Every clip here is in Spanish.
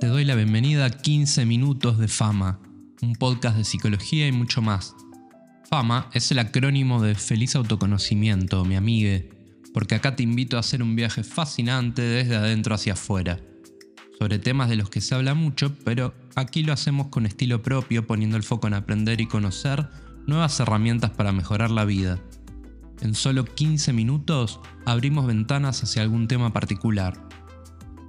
Te doy la bienvenida a 15 minutos de fama, un podcast de psicología y mucho más. Fama es el acrónimo de feliz autoconocimiento, mi amigue, porque acá te invito a hacer un viaje fascinante desde adentro hacia afuera, sobre temas de los que se habla mucho, pero aquí lo hacemos con estilo propio, poniendo el foco en aprender y conocer nuevas herramientas para mejorar la vida. En solo 15 minutos abrimos ventanas hacia algún tema particular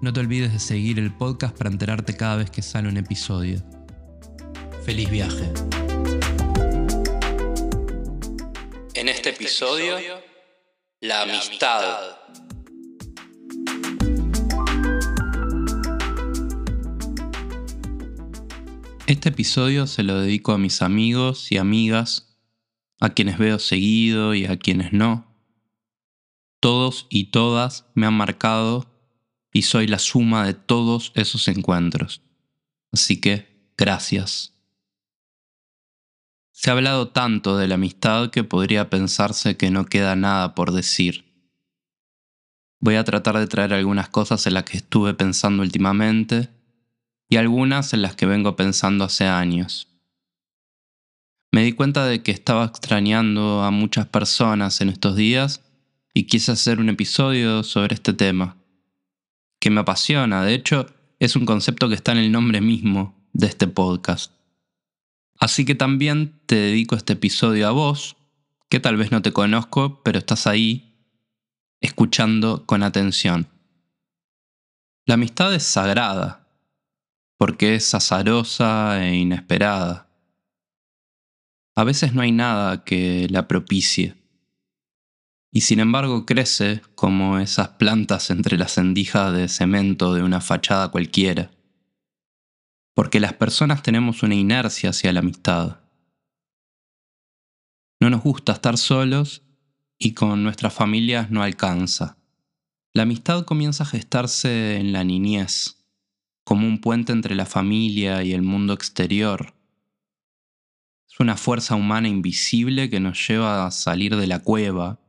no te olvides de seguir el podcast para enterarte cada vez que sale un episodio. Feliz viaje. En este episodio, la amistad. Este episodio se lo dedico a mis amigos y amigas, a quienes veo seguido y a quienes no. Todos y todas me han marcado y soy la suma de todos esos encuentros. Así que, gracias. Se ha hablado tanto de la amistad que podría pensarse que no queda nada por decir. Voy a tratar de traer algunas cosas en las que estuve pensando últimamente y algunas en las que vengo pensando hace años. Me di cuenta de que estaba extrañando a muchas personas en estos días y quise hacer un episodio sobre este tema que me apasiona. De hecho, es un concepto que está en el nombre mismo de este podcast. Así que también te dedico este episodio a vos, que tal vez no te conozco, pero estás ahí escuchando con atención. La amistad es sagrada, porque es azarosa e inesperada. A veces no hay nada que la propicie y sin embargo crece como esas plantas entre las endijas de cemento de una fachada cualquiera. Porque las personas tenemos una inercia hacia la amistad. No nos gusta estar solos y con nuestras familias no alcanza. La amistad comienza a gestarse en la niñez, como un puente entre la familia y el mundo exterior. Es una fuerza humana invisible que nos lleva a salir de la cueva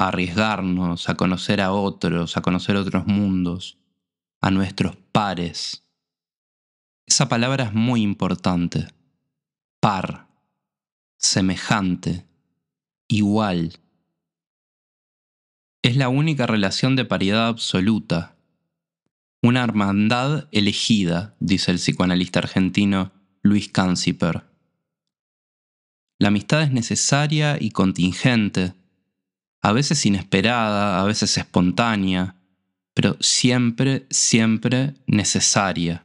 a arriesgarnos, a conocer a otros, a conocer otros mundos, a nuestros pares. Esa palabra es muy importante. Par, semejante, igual. Es la única relación de paridad absoluta. Una hermandad elegida, dice el psicoanalista argentino Luis Canciper. La amistad es necesaria y contingente a veces inesperada, a veces espontánea, pero siempre, siempre necesaria.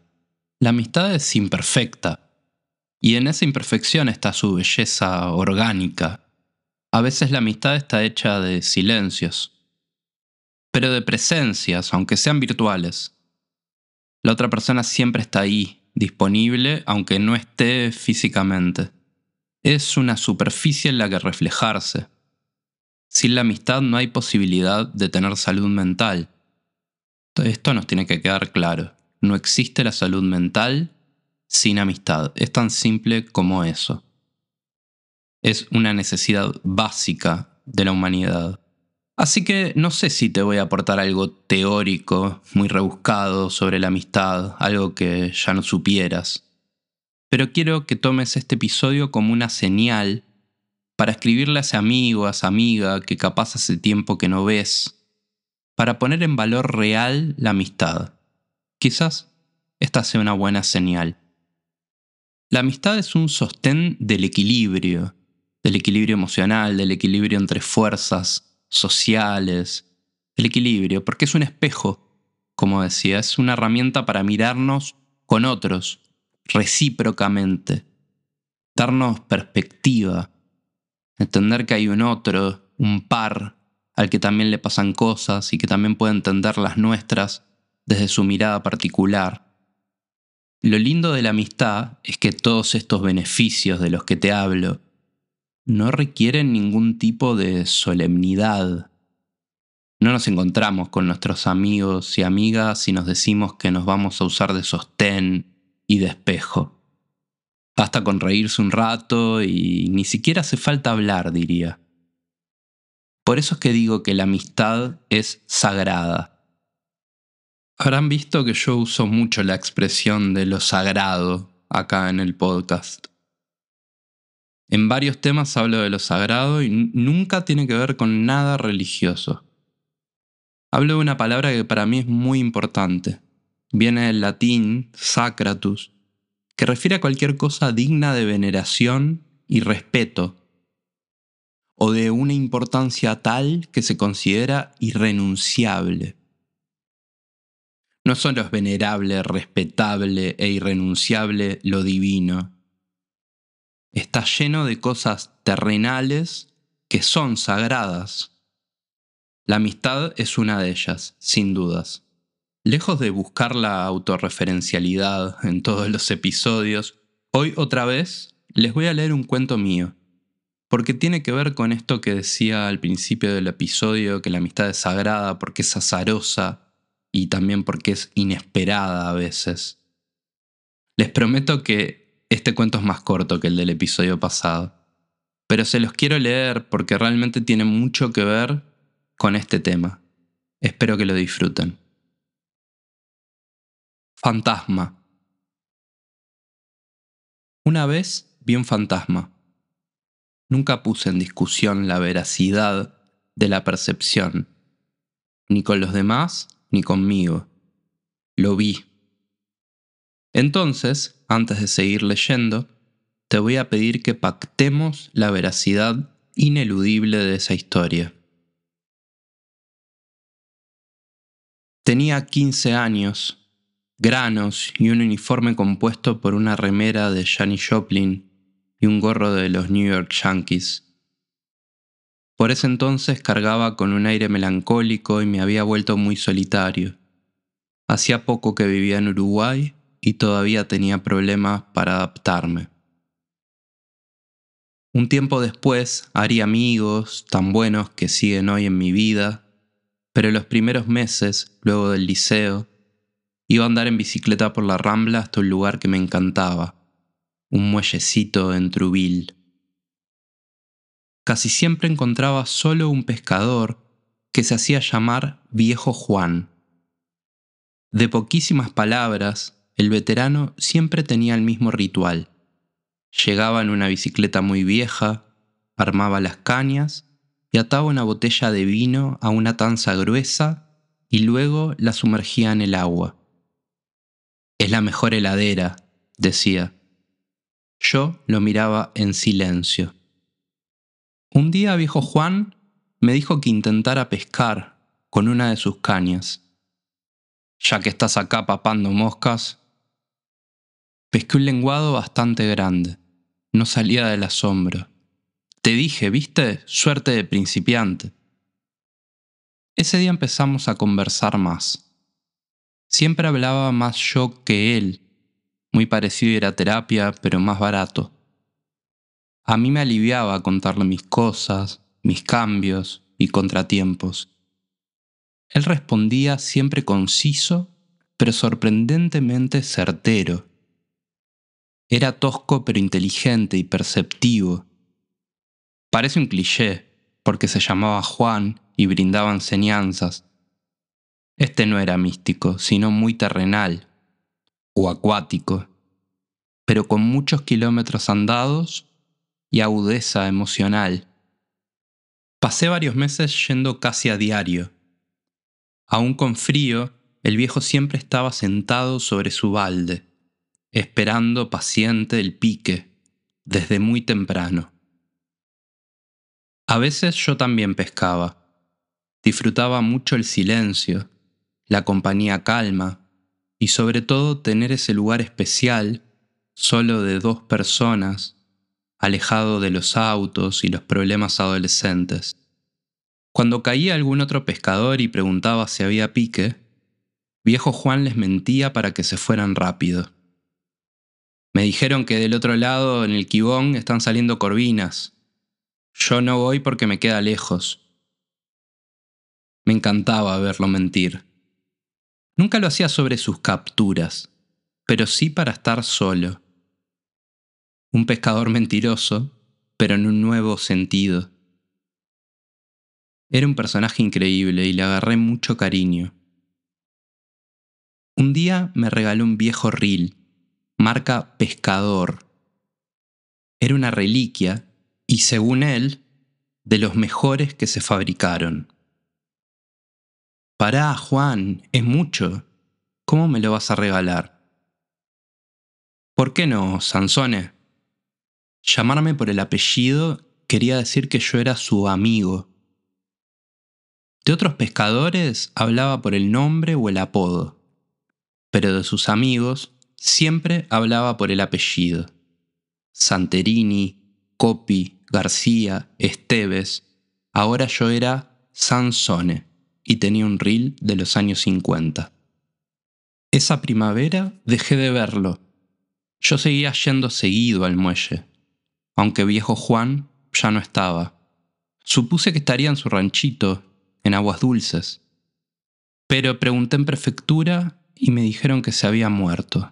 La amistad es imperfecta, y en esa imperfección está su belleza orgánica. A veces la amistad está hecha de silencios, pero de presencias, aunque sean virtuales. La otra persona siempre está ahí, disponible, aunque no esté físicamente. Es una superficie en la que reflejarse sin la amistad no hay posibilidad de tener salud mental. Esto nos tiene que quedar claro. No existe la salud mental sin amistad. Es tan simple como eso. Es una necesidad básica de la humanidad. Así que no sé si te voy a aportar algo teórico, muy rebuscado sobre la amistad, algo que ya no supieras. Pero quiero que tomes este episodio como una señal para escribirle a ese amigo, a esa amiga que capaz hace tiempo que no ves, para poner en valor real la amistad. Quizás esta sea una buena señal. La amistad es un sostén del equilibrio, del equilibrio emocional, del equilibrio entre fuerzas sociales, el equilibrio, porque es un espejo, como decía, es una herramienta para mirarnos con otros, recíprocamente, darnos perspectiva, entender que hay un otro, un par, al que también le pasan cosas y que también puede entender las nuestras desde su mirada particular. Lo lindo de la amistad es que todos estos beneficios de los que te hablo no requieren ningún tipo de solemnidad. No nos encontramos con nuestros amigos y amigas y nos decimos que nos vamos a usar de sostén y de espejo. Basta con reírse un rato y ni siquiera hace falta hablar, diría. Por eso es que digo que la amistad es sagrada. Habrán visto que yo uso mucho la expresión de lo sagrado acá en el podcast. En varios temas hablo de lo sagrado y nunca tiene que ver con nada religioso. Hablo de una palabra que para mí es muy importante. Viene del latín sacratus, que refiere a cualquier cosa digna de veneración y respeto, o de una importancia tal que se considera irrenunciable. No solo es venerable, respetable e irrenunciable lo divino. Está lleno de cosas terrenales que son sagradas. La amistad es una de ellas, sin dudas. Lejos de buscar la autorreferencialidad en todos los episodios, hoy otra vez les voy a leer un cuento mío, porque tiene que ver con esto que decía al principio del episodio, que la amistad es sagrada porque es azarosa y también porque es inesperada a veces. Les prometo que este cuento es más corto que el del episodio pasado, pero se los quiero leer porque realmente tiene mucho que ver con este tema. Espero que lo disfruten. Fantasma. Una vez vi un fantasma. Nunca puse en discusión la veracidad de la percepción, ni con los demás ni conmigo. Lo vi. Entonces, antes de seguir leyendo, te voy a pedir que pactemos la veracidad ineludible de esa historia. Tenía 15 años, granos y un uniforme compuesto por una remera de Janis Joplin y un gorro de los New York Yankees. Por ese entonces cargaba con un aire melancólico y me había vuelto muy solitario. Hacía poco que vivía en Uruguay y todavía tenía problemas para adaptarme. Un tiempo después haría amigos tan buenos que siguen hoy en mi vida, pero los primeros meses, luego del liceo, iba a andar en bicicleta por la Rambla hasta un lugar que me encantaba, un muellecito en Truville casi siempre encontraba solo un pescador que se hacía llamar Viejo Juan. De poquísimas palabras, el veterano siempre tenía el mismo ritual. Llegaba en una bicicleta muy vieja, armaba las cañas y ataba una botella de vino a una tanza gruesa y luego la sumergía en el agua. Es la mejor heladera, decía. Yo lo miraba en silencio. Un día viejo Juan me dijo que intentara pescar con una de sus cañas. Ya que estás acá papando moscas, pesqué un lenguado bastante grande. No salía del asombro. Te dije, viste, suerte de principiante. Ese día empezamos a conversar más. Siempre hablaba más yo que él. Muy parecido a ir a terapia, pero más barato. A mí me aliviaba contarle mis cosas, mis cambios y contratiempos. Él respondía siempre conciso, pero sorprendentemente certero. Era tosco pero inteligente y perceptivo. Parece un cliché, porque se llamaba Juan y brindaba enseñanzas. Este no era místico, sino muy terrenal o acuático, pero con muchos kilómetros andados y agudeza emocional. Pasé varios meses yendo casi a diario. Aún con frío, el viejo siempre estaba sentado sobre su balde, esperando paciente el pique, desde muy temprano. A veces yo también pescaba. Disfrutaba mucho el silencio, la compañía calma y sobre todo tener ese lugar especial, solo de dos personas, alejado de los autos y los problemas adolescentes. Cuando caía algún otro pescador y preguntaba si había pique, viejo Juan les mentía para que se fueran rápido. Me dijeron que del otro lado, en el Quibón, están saliendo corvinas. Yo no voy porque me queda lejos. Me encantaba verlo mentir. Nunca lo hacía sobre sus capturas, pero sí para estar solo un pescador mentiroso, pero en un nuevo sentido. Era un personaje increíble y le agarré mucho cariño. Un día me regaló un viejo reel, marca Pescador. Era una reliquia y según él, de los mejores que se fabricaron. Pará, Juan, es mucho. ¿Cómo me lo vas a regalar? ¿Por qué no, Sansone? Llamarme por el apellido quería decir que yo era su amigo. De otros pescadores hablaba por el nombre o el apodo, pero de sus amigos siempre hablaba por el apellido. Santerini, Copi, García, Esteves, ahora yo era Sansone y tenía un reel de los años 50. Esa primavera dejé de verlo. Yo seguía yendo seguido al muelle, aunque viejo Juan ya no estaba. Supuse que estaría en su ranchito, en aguas dulces. Pero pregunté en prefectura y me dijeron que se había muerto.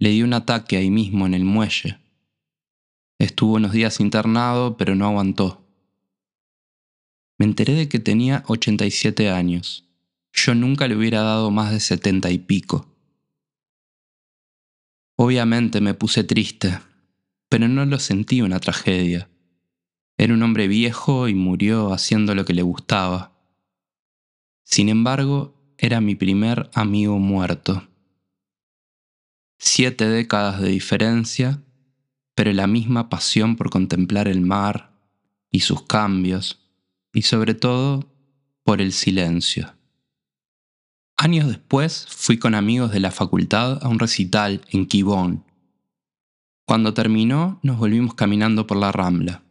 Le di un ataque ahí mismo en el muelle. Estuvo unos días internado, pero no aguantó. Me enteré de que tenía 87 años. Yo nunca le hubiera dado más de 70 y pico. Obviamente me puse triste, pero no lo sentí una tragedia. Era un hombre viejo y murió haciendo lo que le gustaba. Sin embargo, era mi primer amigo muerto. Siete décadas de diferencia, pero la misma pasión por contemplar el mar y sus cambios, y sobre todo por el silencio. Años después fui con amigos de la facultad a un recital en Quibón. Cuando terminó nos volvimos caminando por la rambla.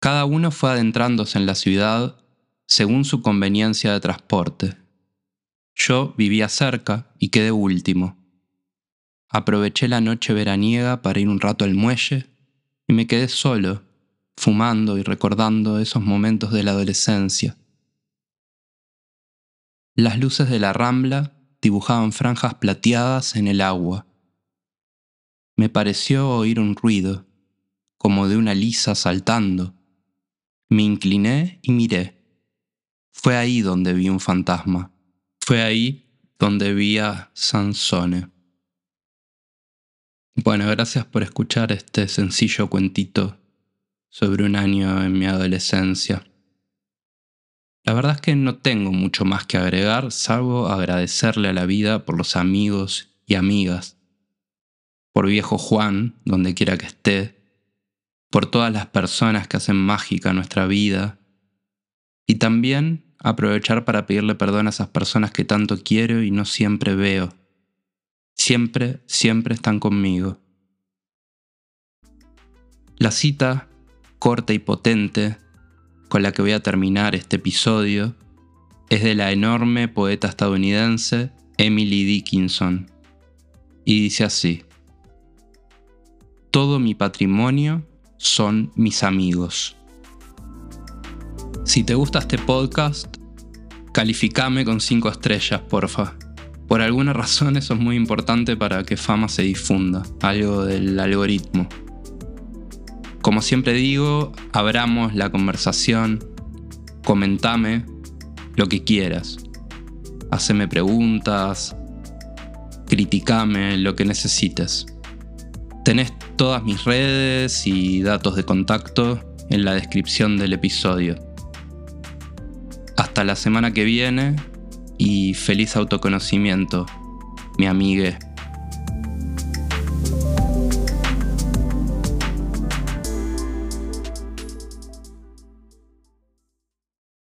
Cada uno fue adentrándose en la ciudad según su conveniencia de transporte. Yo vivía cerca y quedé último. Aproveché la noche veraniega para ir un rato al muelle y me quedé solo, fumando y recordando esos momentos de la adolescencia. Las luces de la rambla dibujaban franjas plateadas en el agua. Me pareció oír un ruido, como de una lisa saltando me incliné y miré. Fue ahí donde vi un fantasma. Fue ahí donde vi a Sansone. Bueno, gracias por escuchar este sencillo cuentito sobre un año en mi adolescencia. La verdad es que no tengo mucho más que agregar, salvo agradecerle a la vida por los amigos y amigas, por viejo Juan, donde quiera que esté, por todas las personas que hacen mágica nuestra vida y también aprovechar para pedirle perdón a esas personas que tanto quiero y no siempre veo. Siempre, siempre están conmigo. La cita, corta y potente, con la que voy a terminar este episodio, es de la enorme poeta estadounidense Emily Dickinson. Y dice así, Todo mi patrimonio son mis amigos. Si te gusta este podcast, calificame con 5 estrellas, porfa. Por alguna razón eso es muy importante para que fama se difunda, algo del algoritmo. Como siempre digo, abramos la conversación, comentame lo que quieras. Haceme preguntas, criticame lo que necesites. Tenés todas mis redes y datos de contacto en la descripción del episodio. Hasta la semana que viene y feliz autoconocimiento, mi amigue.